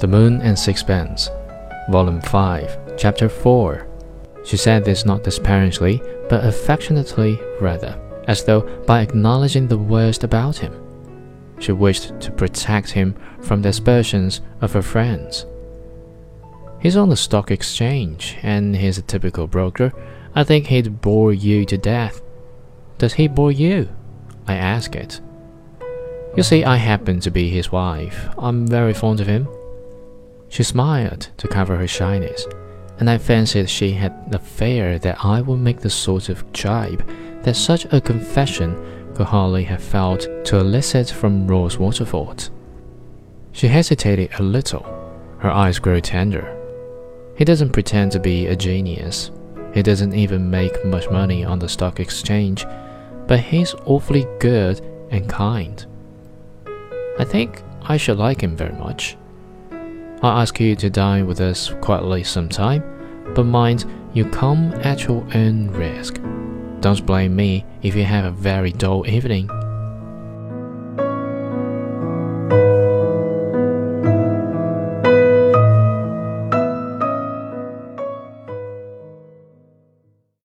The Moon and Sixpence, Volume 5, Chapter 4. She said this not disparagingly, but affectionately rather, as though by acknowledging the worst about him. She wished to protect him from the aspersions of her friends. He's on the stock exchange, and he's a typical broker. I think he'd bore you to death. Does he bore you? I ask it. You see, I happen to be his wife. I'm very fond of him. She smiled to cover her shyness, and I fancied she had a fear that I would make the sort of jibe that such a confession could hardly have failed to elicit from Rose Waterford. She hesitated a little. Her eyes grew tender. He doesn't pretend to be a genius. He doesn't even make much money on the stock exchange, but he's awfully good and kind. I think I should like him very much. I'll ask you to dine with us quietly sometime, but mind you come at your own risk. Don't blame me if you have a very dull evening.